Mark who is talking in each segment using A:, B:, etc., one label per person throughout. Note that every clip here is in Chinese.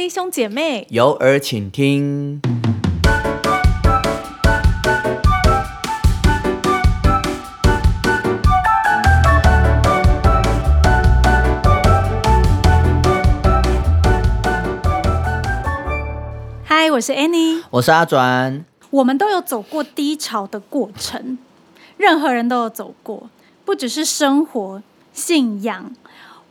A: 弟兄姐妹，
B: 有耳请听。
A: 嗨，我是 Annie。
B: 我是阿转，
A: 我们都有走过低潮的过程，任何人都有走过，不只是生活、信仰。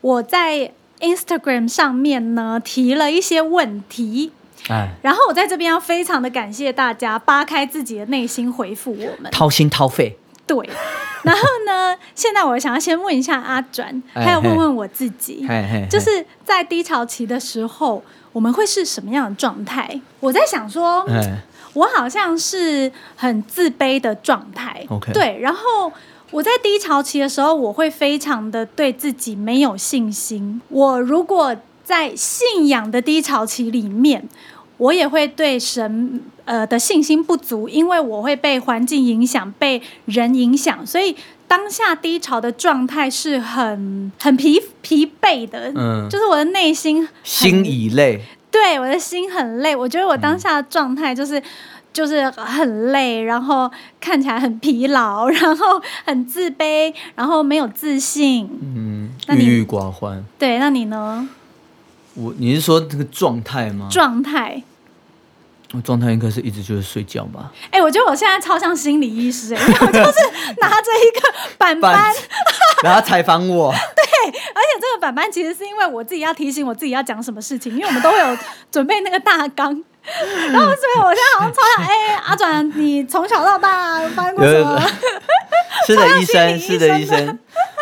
A: 我在 Instagram 上面呢提了一些问题，
B: 哎，
A: 然后我在这边要非常的感谢大家扒开自己的内心回复我们。
B: 掏心掏肺。
A: 对，然后呢，现在我想要先问一下阿转，
B: 哎
A: 还有问问我自己，就是在低潮期的时候，我们会是什么样的状态？我在想说，
B: 哎，
A: 我好像是很自卑的状态。
B: OK
A: 对，然后我在低潮期的时候，我会非常的对自己没有信心。我如果在信仰的低潮期里面，我也会对神呃的信心不足，因为我会被环境影响，被人影响，所以当下低潮的状态是很很疲疲惫的，
B: 嗯
A: 就是我的内心
B: 心已累。
A: 对，我的心很累。我觉得我当下的状态就是。就是很累，然后看起来很疲劳，然后很自卑，然后没有自信。
B: 嗯，
A: 那你
B: 郁郁寡欢。
A: 对，那你呢？
B: 我你是说这个状态吗？
A: 状态？
B: 我状态应该是一直就是睡觉吧。
A: 哎、我觉得我现在超像心理医师、哎，因 为我就是拿着一个板板，
B: 板然后采访我，对
A: 而且这个板板其实是因为我自己要提醒我自己要讲什么事情，因为我们都会有准备那个大纲。然后所以我现在好像超想，哎、阿转，你从小到大发生过什么？
B: 是的，医生，是的，
A: 医生
B: 医生。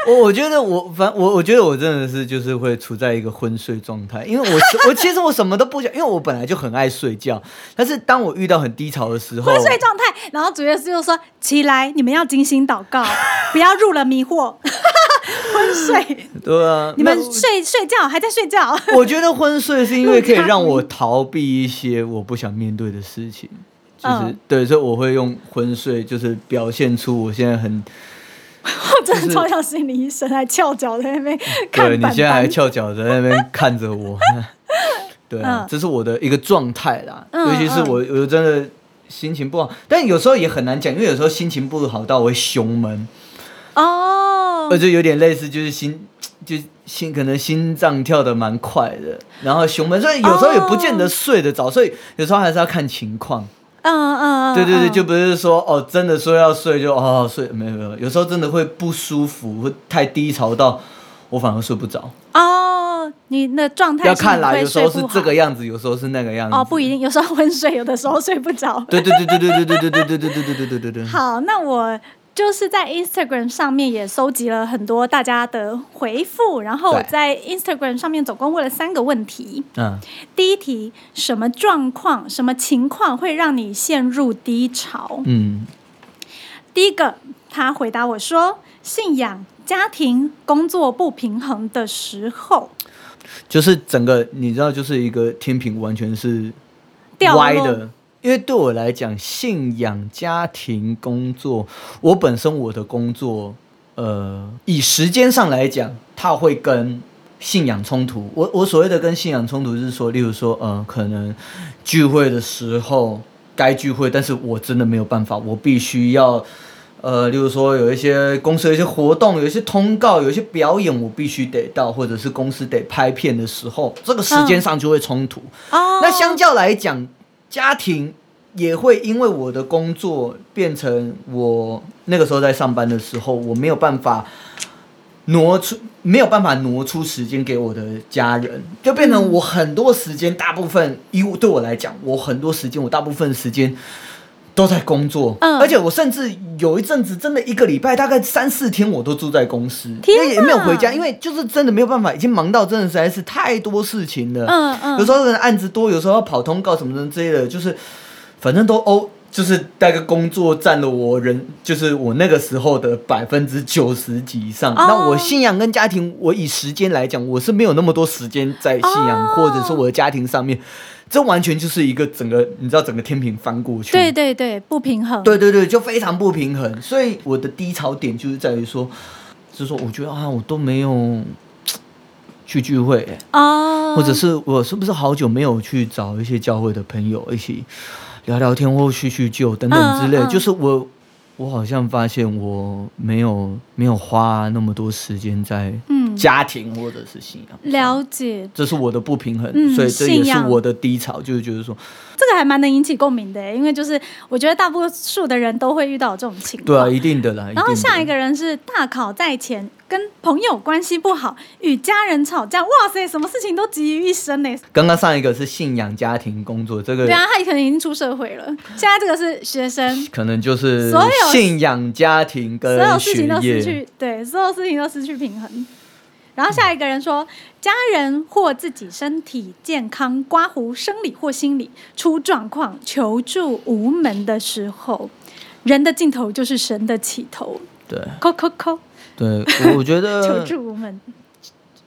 B: 我我觉得我反我我觉得我真的是就是会处在一个昏睡状态，因为我我其实我什么都不想，因为我本来就很爱睡觉，但是当我遇到很低潮的时候，
A: 昏睡状态，然后主耶稣就说：“起来，你们要精心祷告，不要入了迷惑。” 昏睡，
B: 对啊，
A: 你们睡睡觉还在睡觉，
B: 我觉得昏睡是因为可以让我逃避一些我不想面对的事情，就是、
A: 嗯。
B: 对，所以我会用昏睡，就是表现出我现在很
A: 我真的超像心理医生，还翘脚在那边看板
B: 对你现在还。翘脚在那边看着我，对啊，
A: 嗯。
B: 这是我的一个状态啦。
A: 嗯
B: 尤其是我，我真的心情不好，但有时候也很难讲，因为有时候心情不好到我会胸闷，
A: 哦
B: 而，且有点类似，就是心 就心可能心脏跳的蛮快的，然后胸闷，所以有时候也不见得睡得着，所以有时候还是要看情况。
A: 嗯嗯嗯，
B: 对对对，
A: 嗯
B: 就不是说哦，真的说要睡就哦睡，没有没有，有时候真的会不舒服，会太低潮到我反而睡不着。
A: 哦，你的状态
B: 要看啦，有时候是这个样子，有时候是那个样子。
A: 哦，不一定，有时候昏睡，有的时候睡不着。
B: 对对对对对对对对对对对对对对对。
A: 好，那我就是在 Instagram 上面也收集了很多大家的回复，然后我在 Instagram 上面总共问了三个问题。
B: 嗯，
A: 第一题，什么状况、什么情况会让你陷入低潮？
B: 嗯
A: 第一个，他回答我说，信仰、家庭、工作不平衡的时候，
B: 就是整个你知道，就是一个天平完全是
A: 掉
B: 歪的。因为对我来讲，信仰、家庭、工作，我本身我的工作，呃，以时间上来讲，它会跟信仰冲突。我我所谓的跟信仰冲突是说，例如说，呃，可能聚会的时候该聚会，但是我真的没有办法，我必须要。呃，例如说有一些公司的一些活动，有一些通告，有一些表演，我必须得到，或者是公司得拍片的时候，这个时间上就会冲突。
A: 哦，
B: 那相较来讲，家庭也会因为我的工作变成我那个时候在上班的时候，我没有办法挪出，没有办法挪出时间给我的家人，就变成我很多时间，大部分以对我来讲，我很多时间，我大部分时间。都在工作，
A: 嗯。
B: 而且我甚至有一阵子，真的一个礼拜大概三四天我都住在公司，因为也没有回家，因为就是真的没有办法，已经忙到真的实在是太多事情了。
A: 嗯嗯，
B: 有时候案子多，有时候要跑通告什么的之类的，就是反正都欧，就是大概工作占了我人，就是我那个时候的百分之九十几以上。
A: 哦。
B: 那我信仰跟家庭，我以时间来讲，我是没有那么多时间在信仰、
A: 哦。
B: 或者是我的家庭上面，这完全就是一个整个，你知道整个天平翻过去。
A: 对对对，不平衡。
B: 对对对，就非常不平衡。所以我的低潮点就是在于说，就是说，我觉得啊，我都没有，去聚会、欸
A: 哦，
B: 或者是我是不是好久没有去找一些教会的朋友一起聊聊天或叙叙旧等等之类，
A: 嗯嗯
B: 就是我我好像发现我没有没有花那么多时间在
A: 嗯
B: 家庭或者是信仰上，
A: 了解，
B: 这是我的不平衡，
A: 嗯
B: 所以这也是我的低潮，就是觉得说，
A: 这个还蛮能引起共鸣的，因为就是我觉得大多数的人都会遇到这种情况。
B: 对啊，一定的啦。
A: 然后下一个人是大考在前，跟朋友关系不好，与家人吵架，哇塞，什么事情都集于一身呢。
B: 刚刚上一个是信仰、家庭、工作，这个
A: 对啊，他可能已经出社会了，现在这个是学生，
B: 可能就是
A: 所有
B: 信仰、家庭跟
A: 所有事情都失。去，对，所有事情都失去平衡。然后下一个人说，家人或自己身体健康、刮胡、生理或心理出状况、求助无门的时候，人的尽头就是神的起头。
B: 对
A: 扣扣扣，
B: 对，我觉得
A: 求
B: 得
A: 助无门。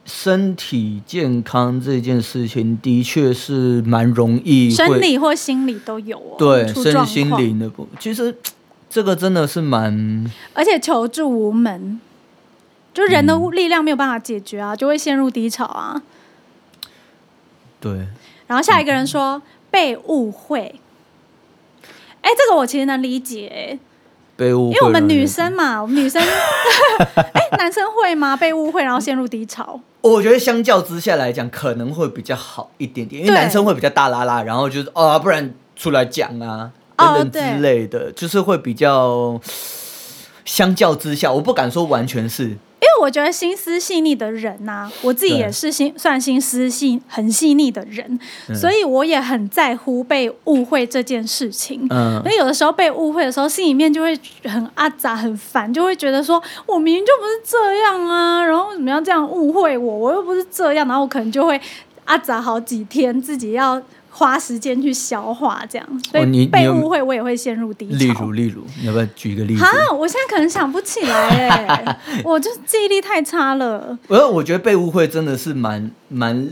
B: 身体健康这件事情的确是蛮容易
A: 生理或心理都有哦，
B: 对身心
A: 况，
B: 灵的部，其实这个真的是蛮
A: 而且求助无门，就人的
B: 嗯
A: 力量没有办法解决啊，就会陷入低潮啊。
B: 对。
A: 然后下一个人说被误会，哎，这个我其实能理解，哎，
B: 被误会，
A: 因为我们女生，嘛，我们女生，哎，男生会吗？被误会然后陷入低潮，
B: 我觉得相较之下来讲，可能会比较好一点点，因为男生会比较大拉拉，然后就是哦，不然出来讲啊
A: 哦
B: 等等之类的，就是会比较。相较之下，我不敢说完全是，
A: 因为我觉得心思细腻的人呐、我自己也是心算心思细很细腻的人，
B: 嗯
A: 所以我也很在乎被误会这件事情。
B: 嗯
A: 所以有的时候被误会的时候，心里面就会很阿杂、很烦，就会觉得说，我明明就不是这样啊，然后为什么要这样误会我？我又不是这样，然后我可能就会阿杂好几天，自己要花时间去消化，这样，所以被误会我也会陷入低潮。
B: 例如例如，你要不要举一个例子？
A: 好，我现在可能想不起来哎，我就记忆力太差了。
B: 而我觉得被误会真的是蛮蛮，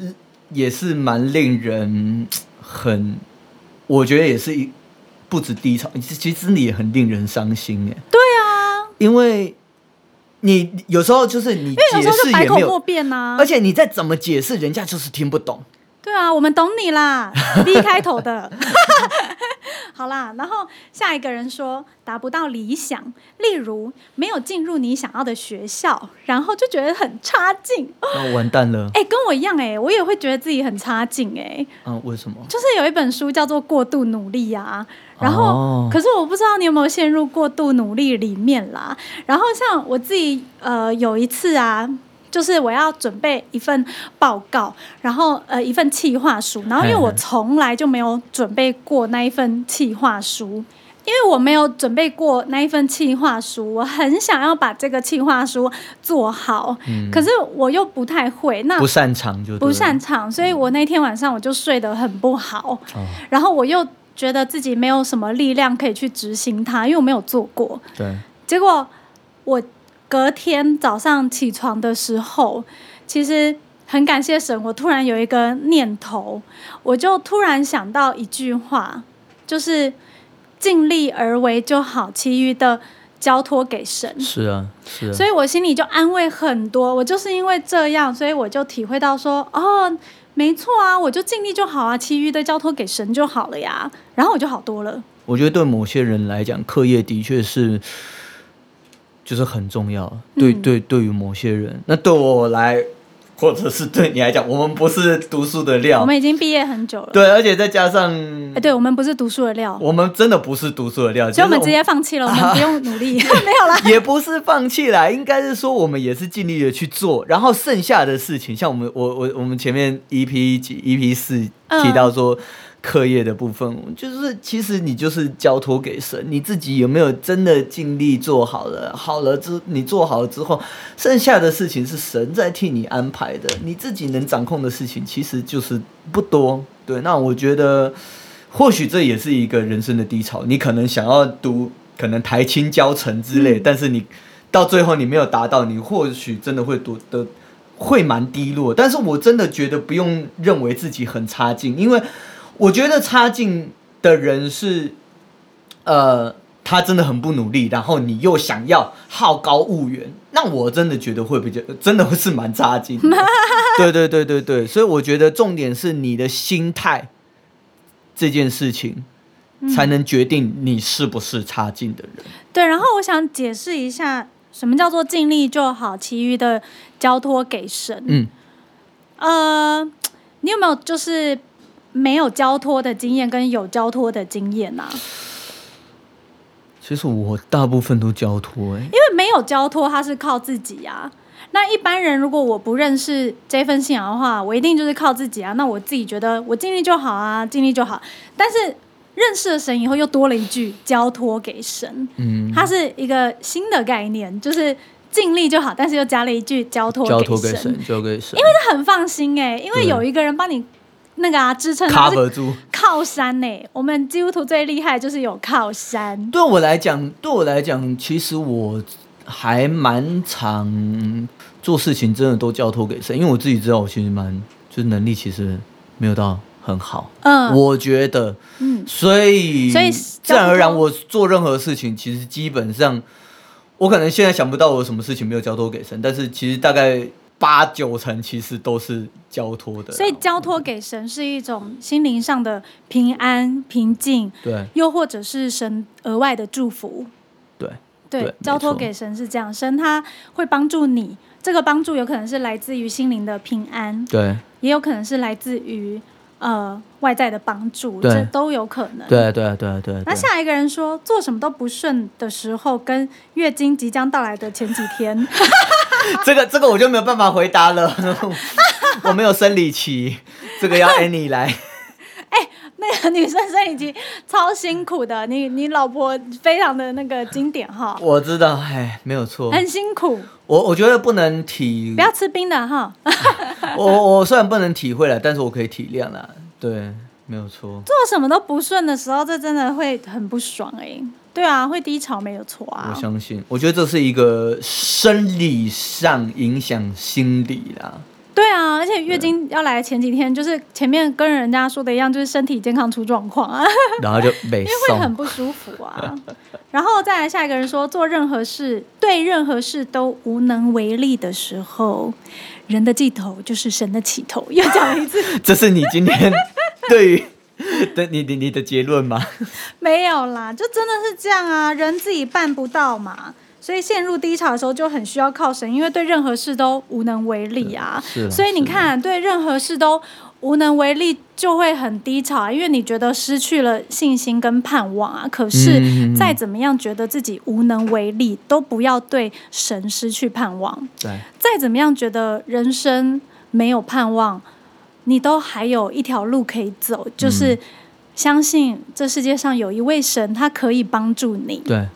B: 也是蛮令人很，我觉得也是一不止低潮，其其实真的也很令人伤心哎。
A: 对啊，
B: 因为你有时候就是你解释也没有，
A: 辩呐、
B: 而且你再怎么解释，人家就是听不懂。
A: 对啊，我们懂你啦，B 开头的。好啦，然后下一个人说达不到理想，例如没有进入你想要的学校，然后就觉得很差劲。
B: 那完蛋了。
A: 哎、跟我一样哎、我也会觉得自己很差劲哎、
B: 嗯，为什么？
A: 就是有一本书叫做《过度努力》啊，然后、
B: 哦
A: 可是我不知道你有没有陷入过度努力里面啦。然后像我自己呃有一次啊。就是我要准备一份报告，然后呃一份企划书，然后因为我从来就没有准备过那一份企划书，因为我没有准备过那一份企划书，我很想要把这个企划书做好，可是我又不太会，那
B: 不擅长就
A: 不擅长，所以我那天晚上我就睡得很不好，
B: 哦，
A: 然后我又觉得自己没有什么力量可以去执行它，因为我没有做过。
B: 对，
A: 结果我隔天早上起床的时候，其实很感谢神，我突然有一个念头，我就突然想到一句话，就是尽力而为就好，其余的交托给神。
B: 是啊，是啊。
A: 所以我心里就安慰很多。我就是因为这样，所以我就体会到说，哦，没错啊，我就尽力就好啊，其余的交托给神就好了呀。然后我就好多了。
B: 我觉得对某些人来讲，课业的确是就是很重要。对
A: 嗯
B: 对，对于某些人，那对我来，或者是对你来讲，我们不是读书的料
A: 我。们已经毕业很久了，
B: 对，而且再加上，
A: 哎，对我们不是读书的料，
B: 我们真的不是读书的料，就是
A: 所以我们直接放弃了，我们不用努力，没有啦。
B: 也不是放弃啦，应该是说我们也是尽力的去做，然后剩下的事情，像我们我我我们前面 EP 几 EP 四
A: 嗯
B: 提到说课业的部分，就是其实你就是交托给神，你自己有没有真的尽力做好了？好了之你做好了之后，剩下的事情是神在替你安排的，你自己能掌控的事情其实就是不多。对，那我觉得或许这也是一个人生的低潮，你可能想要读可能台青教程之类，
A: 嗯
B: 但是你到最后你没有达到，你或许真的会读的会蛮低落。但是我真的觉得不用认为自己很差劲，因为我觉得差劲的人是，呃，他真的很不努力，然后你又想要好高骛远，那那我真的觉得会比较，真的会是蛮差劲的。对对对对对，所以我觉得重点是你的心态这件事情，才能决定你是不是差劲的人。
A: 对，然后我想解释一下，什么叫做尽力就好，其余的交托给神。
B: 嗯，
A: 呃，你有没有就是没有交托的经验跟有交托的经验呐、
B: 其实我大部分都交托、欸，
A: 因为没有交托，他是靠自己啊。那一般人如果我不认识这份信仰的话，我一定就是靠自己啊。那我自己觉得我尽力就好啊，尽力就好。但是认识了神以后，又多了一句交托给神，
B: 嗯，
A: 它是一个新的概念，就是尽力就好，但是又加了一句交托
B: 交托给
A: 神，
B: 神，交给神，
A: 因为这很放心哎、因为有一个人帮你那个啊支撑，他是
B: cover 住。
A: 靠山呢、我们基督徒最厉害就是有靠山。
B: 对我来讲，对我来讲，其实我还蛮常做事情，真的都交托给神，因为我自己知道，我其实蛮就是能力其实没有到很好，
A: 嗯
B: 我觉得，
A: 嗯，
B: 所以
A: 所以
B: 自然而然，我做任何事情，其实基本上，我可能现在想不到我有什么事情没有交托给神，但是其实大概八九成其实都是交托的，
A: 所以交托给神是一种心灵上的平安、平静，
B: 对
A: 又或者是神额外的祝福。
B: 对
A: 对，
B: 对
A: 交托给神是这样，神他会帮助你。这个帮助有可能是来自于心灵的平安，
B: 对
A: 也有可能是来自于呃外在的帮助，
B: 对。
A: 这都有可能。
B: 对对对对对，
A: 那下一个人说，做什么都不顺的时候，跟月经即将到来的前几天，
B: 这个这个我就没有办法回答了，我没有生理期，这个要 Annie 来。
A: 那个女生生理期超辛苦的，你你老婆非常的那个经典哈，
B: 我知道，哎，没有错。
A: 很辛苦，
B: 我我觉得不能体
A: 不，要吃冰的哈。
B: 我我虽然不能体会了，但是我可以体谅啦。对，没有错。
A: 做什么都不顺的时候，这真的会很不爽哎、对啊，会低潮没有错啊
B: 我。相信，我觉得这是一个生理上影响心理啦。
A: 对啊，而且月经要来前几天，就是前面跟人家说的一样，就是身体健康出状况啊，
B: 然后就北
A: 因为会很，不舒服啊。然后再来下一个人说，做任何事对任何事都无能为力的时候，人的尽头就是神的起头。又讲了一次，
B: 这是你今天对于 对你你你的结论吗？
A: 没有啦，就真的是这样啊，人自己办不到嘛。所以陷入低潮的时候就很需要靠神，因为对任何事都无能为力啊。所以你看，对任何事都无能为力，就会很低潮啊，因为你觉得失去了信心跟盼望啊。可是再怎么样觉得自己无能为力，都不要对神失去盼望。
B: 对，
A: 再怎么样觉得人生没有盼望，你都还有一条路可以走，就是
B: 嗯
A: 相信这世界上有一位神，他可以帮助你。
B: 对，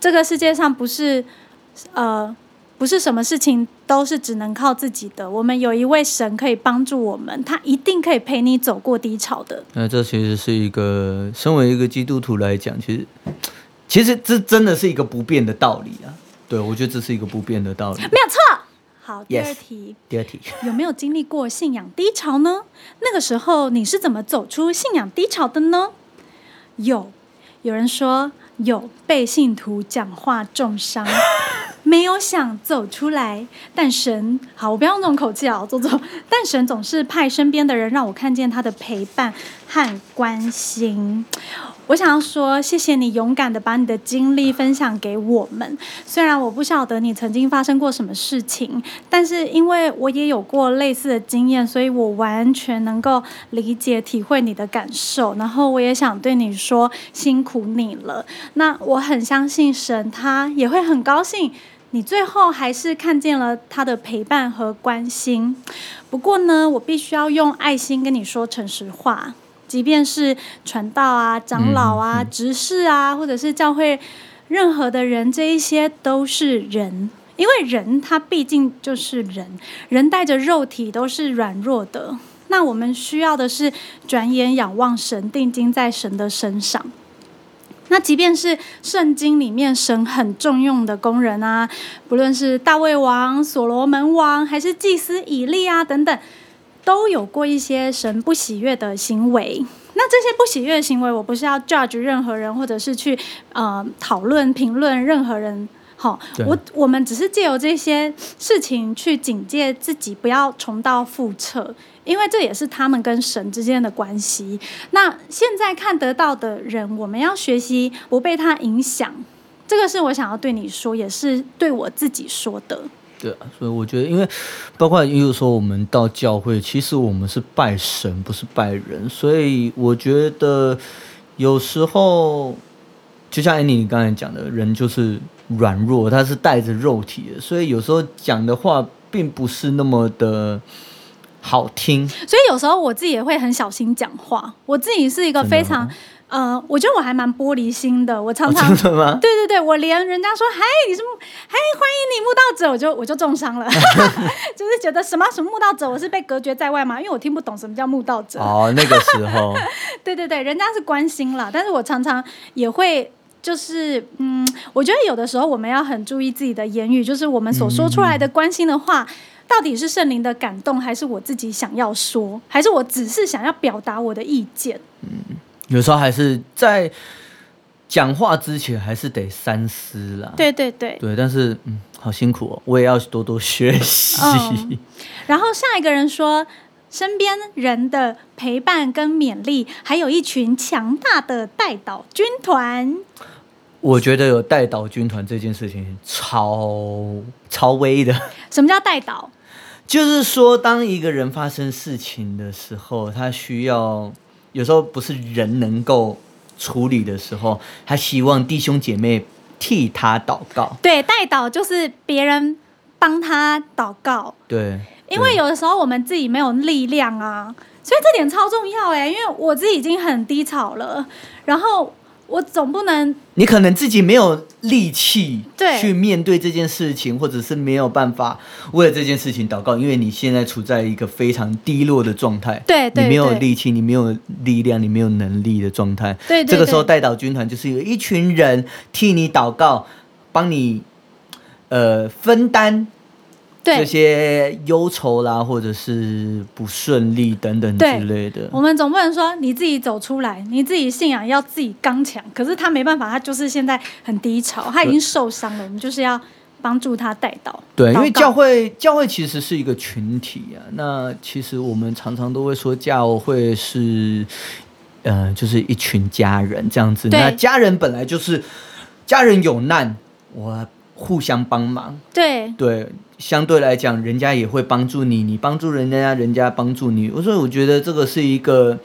A: 这个世界上不是呃不是什么事情都是只能靠自己的，我们有一位神可以帮助我们，他一定可以陪你走过低潮的。
B: 那这其实是一个，身为一个基督徒来讲，其实其实这真的是一个不变的道理啊。对，我觉得这是一个不变的道理。
A: 没有错。好，第二题
B: 第二题，
A: 有没有经历过信仰低潮呢？那个时候你是怎么走出信仰低潮的呢？有，有人说有被信徒讲话重伤，没有想走出来，但神好，我不要用这种口气啊，走走。但神总是派身边的人让我看见他的陪伴和关心。我想要说，谢谢你勇敢的把你的经历分享给我们。虽然我不晓得你曾经发生过什么事情，但是因为我也有过类似的经验，所以我完全能够理解、体会你的感受。然后我也想对你说，辛苦你了。那我很相信神，他也会很高兴。你最后还是看见了他的陪伴和关心。不过呢，我必须要用爱心跟你说诚实话。即便是传道啊、长老啊、执事啊，或者是教会任何的人，这一些都是人，因为人他毕竟就是人，人带着肉体都是软弱的。那我们需要的是转眼仰望神，定睛在神的身上。那即便是圣经里面神很重用的工人啊，不论是大卫王、所罗门王，还是祭司以利啊等等，都有过一些神不喜悦的行为。那这些不喜悦的行为，我不是要 judge 任何人，或者是去呃讨论评论任何人好，我我们只是借由这些事情去警戒自己，不要重蹈覆辙，因为这也是他们跟神之间的关系。那现在看得到的人，我们要学习不被他影响。这个是我想要对你说，也是对我自己说的。
B: 对啊，所以我觉得，因为包括也有说我们到教会，其实我们是拜神，不是拜人，所以我觉得有时候，就像安妮你刚才讲的，人就是软弱，他是带着肉体的，所以有时候讲的话并不是那么的好听。
A: 所以有时候我自己也会很小心讲话。我自己是一个非常
B: 哦
A: 呃，我觉得我还蛮玻璃心的。我常常、
B: 哦、真的吗？
A: 对对对，我连人家说“嗨，你是嗨，欢迎你慕道者”，我就 我就重伤了，就是觉得什么什么慕道者，我是被隔绝在外嘛？因为我听不懂什么叫慕道者。
B: 哦，那个时候，
A: 对对对，人家是关心啦，但是我常常也会。就是，嗯，我觉得有的时候我们要很注意自己的言语，就是我们所说出来的关心的话，到底是圣灵的感动，还是我自己想要说，还是我只是想要表达我的意见？
B: 有时候还是在讲话之前还是得三思啦。
A: 对对对。
B: 对，但是嗯，好辛苦哦，我也要多多学习。
A: 嗯然后下一个人说，身边人的陪伴跟勉励，还有一群强大的带导军团。
B: 我觉得有带导军团这件事情超超威的，
A: 什么叫带导？
B: 就是说，当一个人发生事情的时候，他需要有时候不是人能够处理的时候，他希望弟兄姐妹替他祷告。
A: 对，代祷就是别人帮他祷告。
B: 对，
A: 因为有的时候我们自己没有力量啊，所以这点超重要哎。因为我自己已经很低潮了，然后我总不能
B: 你可能自己没有力气
A: 对。
B: 去面对这件事情，或者是没有办法为了这件事情祷告，因为你现在处在一个非常低落的状态，
A: 对对
B: 你没有力气，你没有力量，你没有能力的状态。
A: 对对
B: 这个时候
A: 对。
B: 带导军团就是有一群人替你祷告，帮你呃分担这。些忧愁啦，或者是不顺利等等之
A: 对
B: 类的。
A: 我们总不能说你自己走出来，你自己信仰要自己刚强。可是他没办法，他就是现在很低潮，他已经受伤了。我们就是要帮助他带到。
B: 对，因为教会教会其实是一个群体啊。那其实我们常常都会说教会是，呃，就是一群家人这样子。那家人本来就是家人有难，我互相帮忙。
A: 对
B: 对，相对来讲，人家也会帮助你，你帮助人家，人家帮助你。所以我觉得这个是一个，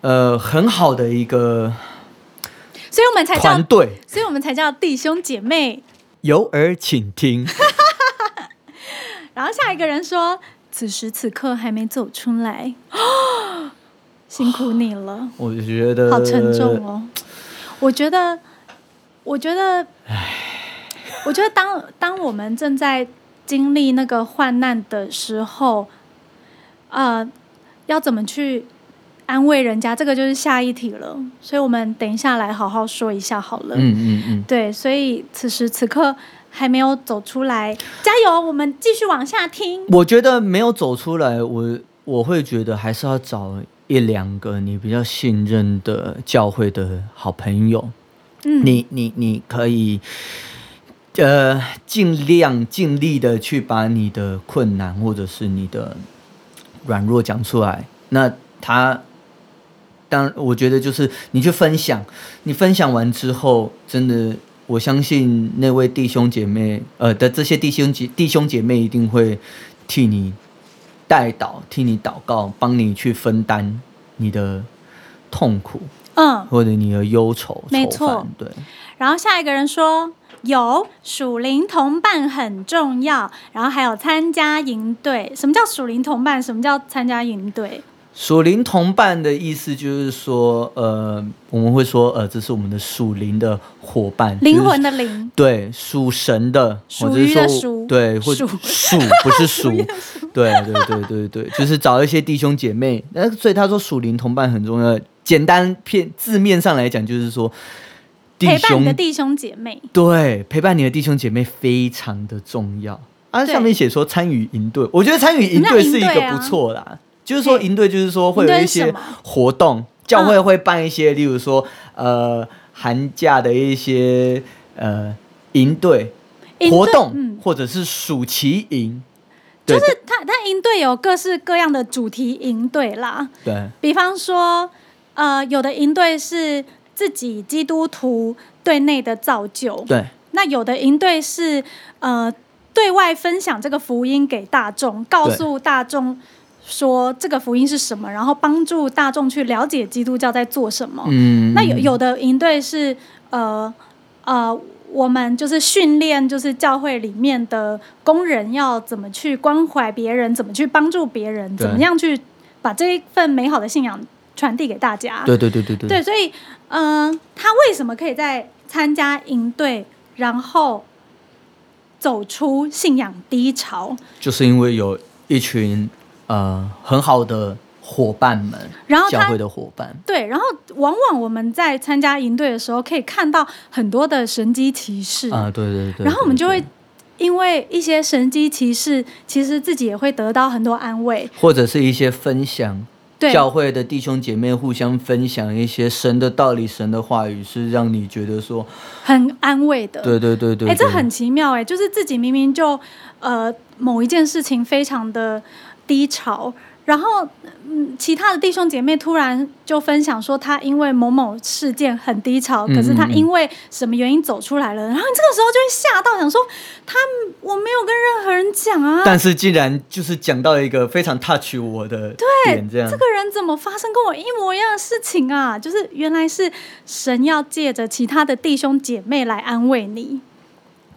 B: 呃，很好的一个
A: 所以我们才叫
B: 团，队。
A: 所以我们才叫弟兄姐妹。
B: 有耳请听。
A: 然后下一个人说：“此时此刻还没走出来，辛苦你了，
B: 我就觉得
A: 好沉重哦。”我觉得，我觉得，我觉得当当我们正在经历那个患难的时候，呃，要怎么去安慰人家，这个就是下一题了。所以我们等一下来好好说一下好了。
B: 嗯嗯嗯。
A: 对，所以此时此刻还没有走出来，加油！我们继续往下听。
B: 我觉得没有走出来，我我会觉得还是要找一两个你比较信任的教会的好朋友，
A: 嗯，
B: 你你你可以，呃，尽量尽力的去把你的困难或者是你的软弱讲出来。那他，当我觉得就是你去分享，你分享完之后，真的。我相信那位弟兄姐妹，呃的这些弟兄姐弟兄姐妹一定会替你带导，替你祷告，帮你去分担你的痛苦
A: 嗯，
B: 或者你的忧愁。
A: 没错
B: 对，
A: 然后下一个人说。有属灵同伴很重要，然后还有参加营队。什么叫属灵同伴？什么叫参加营队？
B: 属灵同伴的意思就是说，呃，我们会说，呃，这是我们的属灵的伙伴，
A: 灵魂的灵，
B: 对，属神的，
A: 属
B: 或者是
A: 于的
B: 说
A: 属
B: 对，或
A: 属
B: 属不是属，对对对对对，就是找一些弟兄姐妹。那所以他说属灵同伴很重要。简单片字面上来讲，就是说弟
A: 陪伴你的弟兄姐妹。
B: 对陪伴你的弟兄姐妹非常的重要。啊，上面写说参与营队，我觉得参与营队是一个不错啦。就是说
A: 对。
B: 营队，就是说会有一些活动，教会会办一些，例如说呃寒假的一些呃营队活动，
A: 嗯。
B: 或者是暑期营，
A: 就是他他营队有各式各样的主题营队啦，
B: 对。
A: 比方说，呃，有的营队是自己基督徒对内的造就，
B: 对。
A: 那有的营队是呃对外分享这个福音给大众，告诉大众说这个福音是什么，然后帮助大众去了解基督教在做什么。
B: 嗯，
A: 那有有的营队是呃呃，我们就是训练，就是教会里面的工人要怎么去关怀别人，怎么去帮助别人，怎么样去把这一份美好的信仰传递给大家。
B: 对对对对对
A: 对，所以嗯、呃他为什么可以在参加营队，然后走出信仰低潮，
B: 就是因为有一群呃很好的伙伴们，
A: 然后他
B: 教会的伙伴，
A: 对，然后往往我们在参加营队的时候，可以看到很多的神机骑士
B: 啊，对对对，
A: 然后我们就会因为一些神机骑士，其实自己也会得到很多安慰。
B: 或者是一些分享。
A: 对，
B: 教会的弟兄姐妹互相分享一些神的道理、神的话语，是让你觉得说，
A: 很安慰的。
B: 对对对对，
A: 哎，这很奇妙哎，就是自己明明就呃某一件事情非常的低潮，然后嗯其他的弟兄姐妹突然就分享说他因为某某事件很低潮，
B: 嗯
A: 可是他因为什么原因走出来了，然后你这个时候就会吓到，想说他我没有跟任何人讲啊，
B: 但是竟然就是讲到一个非常 touch 我的点，这样
A: 这个人怎么发生跟我一模一样的事情啊？就是原来是神要借着其他的弟兄姐妹来安慰你，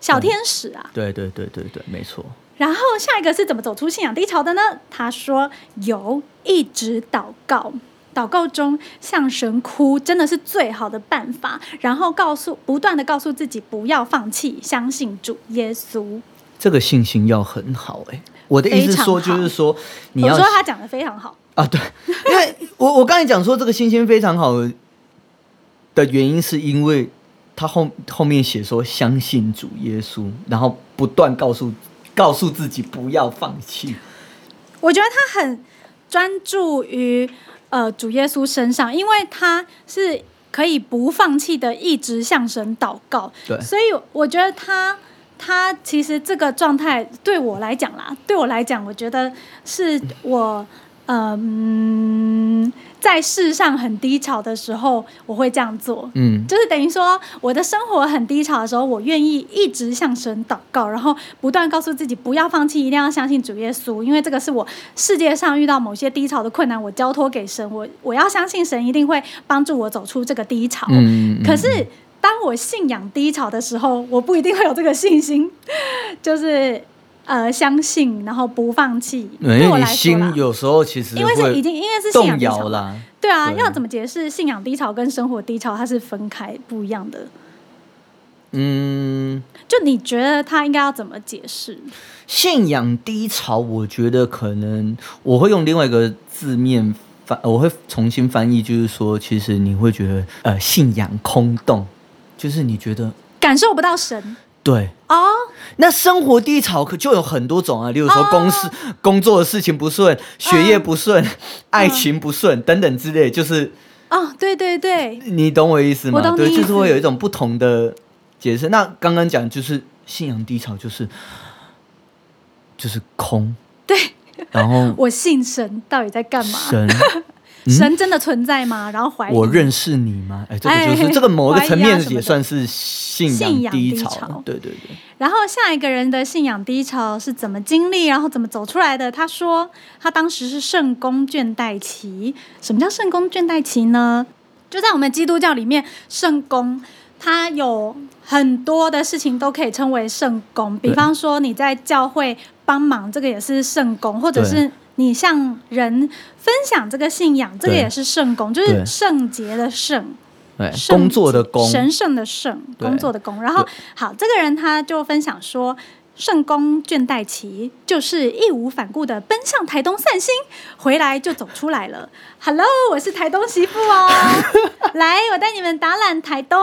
A: 小天使啊。
B: 对对对对对，没错。
A: 然后下一个是怎么走出信仰低潮的呢？他说有一直祷告，祷告中向神哭，真的是最好的办法。然后告诉不断的告诉自己不要放弃，相信主耶稣。
B: 这个信心要很好哎、我的意思说就是说你
A: 我
B: 要
A: 说他讲的非常好，
B: 啊，对，因为我我刚才讲说这个信心非常好的原因，是因为他后后面写说相信主耶稣，然后不断告诉告诉自己不要放弃。
A: 我觉得他很专注于呃主耶稣身上，因为他是可以不放弃的，一直向神祷告。
B: 对
A: 所以我觉得他他其实这个状态对我来讲啦，对我来讲，我觉得是我呃嗯在世上很低潮的时候，我会这样做。
B: 嗯，
A: 就是等于说，我的生活很低潮的时候，我愿意一直向神祷告，然后不断告诉自己不要放弃，一定要相信主耶稣，因为这个是我世界上遇到某些低潮的困难，我交托给神，我我要相信神一定会帮助我走出这个低潮。可是当我信仰低潮的时候，我不一定会有这个信心，就是呃相信，然后不放弃。
B: 因为你
A: 对我来说，
B: 心有时候其实
A: 因为是已经因为是信
B: 动
A: 仰低潮嘛
B: 摇啦。
A: 对啊，
B: 对
A: 要怎么解释信仰低潮跟生活低潮它是分开不一样的？
B: 嗯，
A: 就你觉得他应该要怎么解释？
B: 信仰低潮，我觉得可能我会用另外一个字面翻，我会重新翻译，就是说，其实你会觉得呃，信仰空洞，就是你觉得
A: 感受不到神
B: 对。
A: 哦，
B: 那生活低潮可就有很多种啊，例如说公司、工作的事情不顺，学业不顺，爱情不顺、等等之类，就是
A: 哦，对对对，
B: 你懂我意思吗？对，就是会有一种不同的解释。那刚刚讲就是信仰低潮，就是就是空，
A: 对，
B: 然后
A: 我信神到底在干嘛？
B: 神，嗯
A: 神真的存在吗？然后怀疑
B: 我认识你吗？哎，这个就
A: 哎
B: 是这个某一个层面也算是信
A: 信仰
B: 低潮
A: 低潮，
B: 对对对。
A: 然后下一个人的信仰低潮是怎么经历，然后怎么走出来的？他说他当时是圣公倦怠期。什么叫圣公倦怠期呢？就在我们基督教里面，圣公它有很多的事情都可以称为圣公，比方说你在教会帮忙，这个也是圣公，或者是你向人分享这个信仰，这个也是圣功，就是
B: 对
A: 圣洁的圣。
B: 对，工作的工，
A: 神圣的圣，工作的工。然后好，这个人他就分享说。圣公倦怠期就是义无反顾的奔向台东散心，回来就走出来了。Hello，我是台东媳妇哦，来，我带你们打览台东，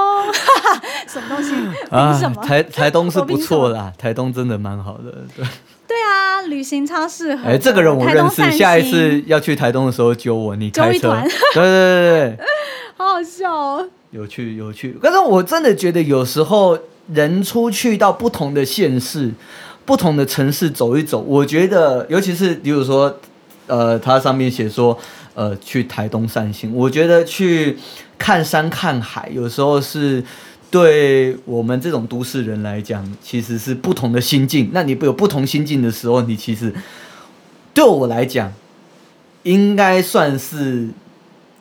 A: 什么东西？凭什么？
B: 啊台台东是不错啦，台东真的蛮好的。对，
A: 对啊，旅行超适合的。
B: 哎，这个人我认识，下一次要去台东的时候揪我，你开车。对对对对，
A: 好好笑哦。
B: 有趣有趣。可是我真的觉得有时候人出去到不同的县市、不同的城市走一走，我觉得，尤其是比如说，呃，它上面写说，呃，去台东散心，我觉得去看山看海，有时候是对我们这种都市人来讲，其实是不同的心境。那你有不同心境的时候，你其实对我来讲，应该算是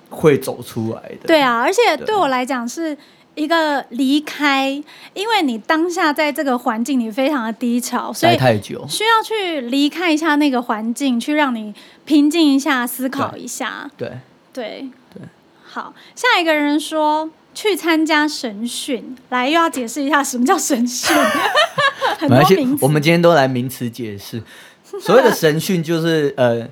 B: 会走出来的。
A: 对啊，而且
B: 对
A: 对我来讲是一个离开，因为你当下在这个环境你非常的低潮，所以
B: 太久，
A: 需要去离开一下那个环境，去让你平静一下，思考一下。
B: 对。
A: 对好，下一个人说去参加神训，来又要解释一下什么叫神训，很多名，词。
B: 我们今天都来名词解释。所谓的神训就是 呃，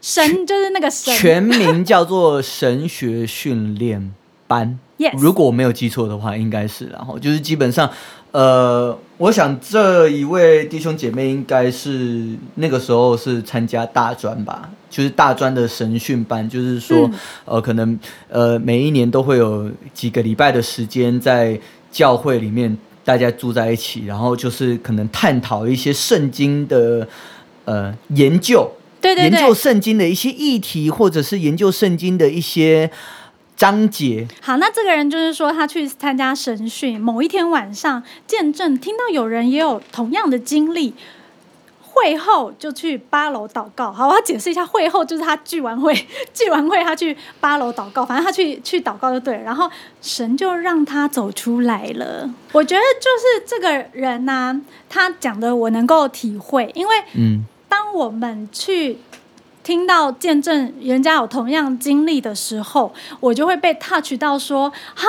A: 神就是那个神，
B: 全名叫做神学训练班。
A: Yes
B: 如果我没有记错的话，应该是然后就是基本上，呃，我想这一位弟兄姐妹应该是那个时候是参加大专吧，就是大专的神训班，就是说，
A: 嗯
B: 呃，可能呃每一年都会有几个礼拜的时间在教会里面大家住在一起，然后就是可能探讨一些圣经的呃研究，
A: 对对
B: 研究。圣经的一些议题，或者是研究圣经的一些章节。
A: 好，那这个人就是说，他去参加神训，某一天晚上见证听到有人也有同样的经历，会后就去八楼祷告。好，我要解释一下，会后就是他聚完会，聚完会他去八楼祷告，反正他去去祷告就对了。然后神就让他走出来了。我觉得就是这个人呢、他讲的我能够体会，因为
B: 嗯，
A: 当我们去听到见证人家有同样经历的时候，我就会被 touch 到说，哈，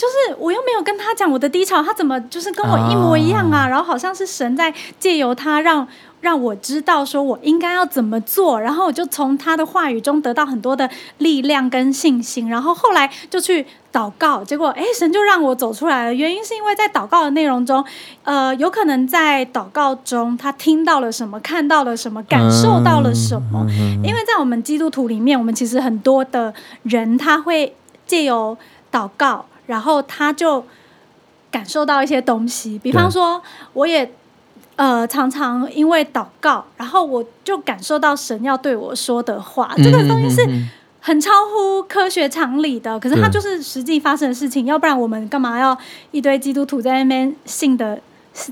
A: 就是我又没有跟他讲我的低潮，他怎么就是跟我一模一样啊？然后好像是神在借由他让让我知道说我应该要怎么做，然后我就从他的话语中得到很多的力量跟信心，然后后来就去祷告，结果哎，神就让我走出来了。原因是因为在祷告的内容中，呃，有可能在祷告中他听到了什么，看到了什么，感受到了什么。因为在我们基督徒里面，我们其实很多的人他会借由祷告，然后他就感受到一些东西。比方说，我也呃常常因为祷告，然后我就感受到神要对我说的话。这个东西是很超乎科学常理的，可是它就是实际发生的事情。要不然我们干嘛要一堆基督徒在那边信的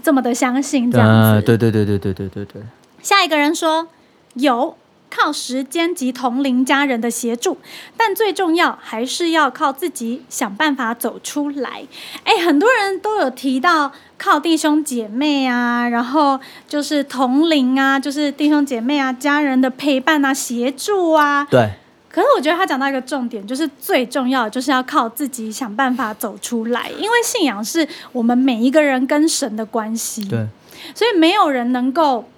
A: 这么的相信这样子？
B: 啊，对对对对对对对对，
A: 下一个人说有靠时间及同龄家人的协助，但最重要还是要靠自己想办法走出来。哎，很多人都有提到靠弟兄姐妹啊，然后就是同龄啊，就是弟兄姐妹啊、家人的陪伴啊、协助啊。
B: 对
A: 可是我觉得他讲到一个重点，就是最重要的就是要靠自己想办法走出来，因为信仰是我们每一个人跟神的关系。
B: 对，
A: 所以没有人能够，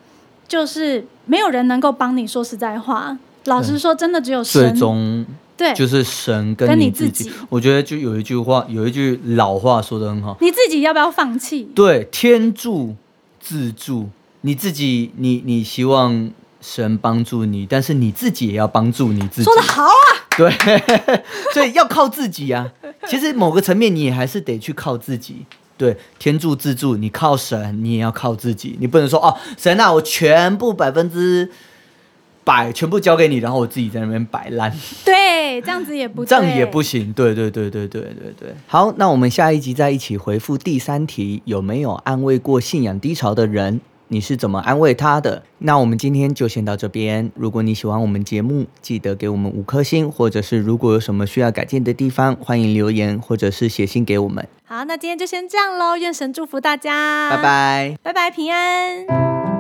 A: 就是没有人能够帮你说实在话。老实说，真的只有
B: 最
A: 神。
B: 终
A: 对，
B: 就是神跟
A: 跟你
B: 你自己
A: 自己。
B: 我觉得就有一句话，有一句老话说的很好，
A: 你自己要不要放弃？
B: 对，天助自助，你自己，你你希望神帮助你，但是你自己也要帮助你自己
A: 说。的好啊！
B: 对，所以要靠自己啊。其实某个层面，你也还是得去靠自己。对，天助自助，你靠神，你也要靠自己。你不能说哦，神啊，我全部百分之百全部交给你，然后我自己在那边摆烂，
A: 对，这样子也不对
B: 这样也不行。对对对对对对对。好，那我们下一集再一起回复第三题：有没有安慰过信仰低潮的人？你是怎么安慰他的？那我们今天就先到这边。如果你喜欢我们节目，记得给我们五颗星，或者是如果有什么需要改进的地方，欢迎留言或者是写信给我们。
A: 好，那今天就先这样喽。愿神祝福大家，
B: 拜，拜。
A: 拜拜，平安。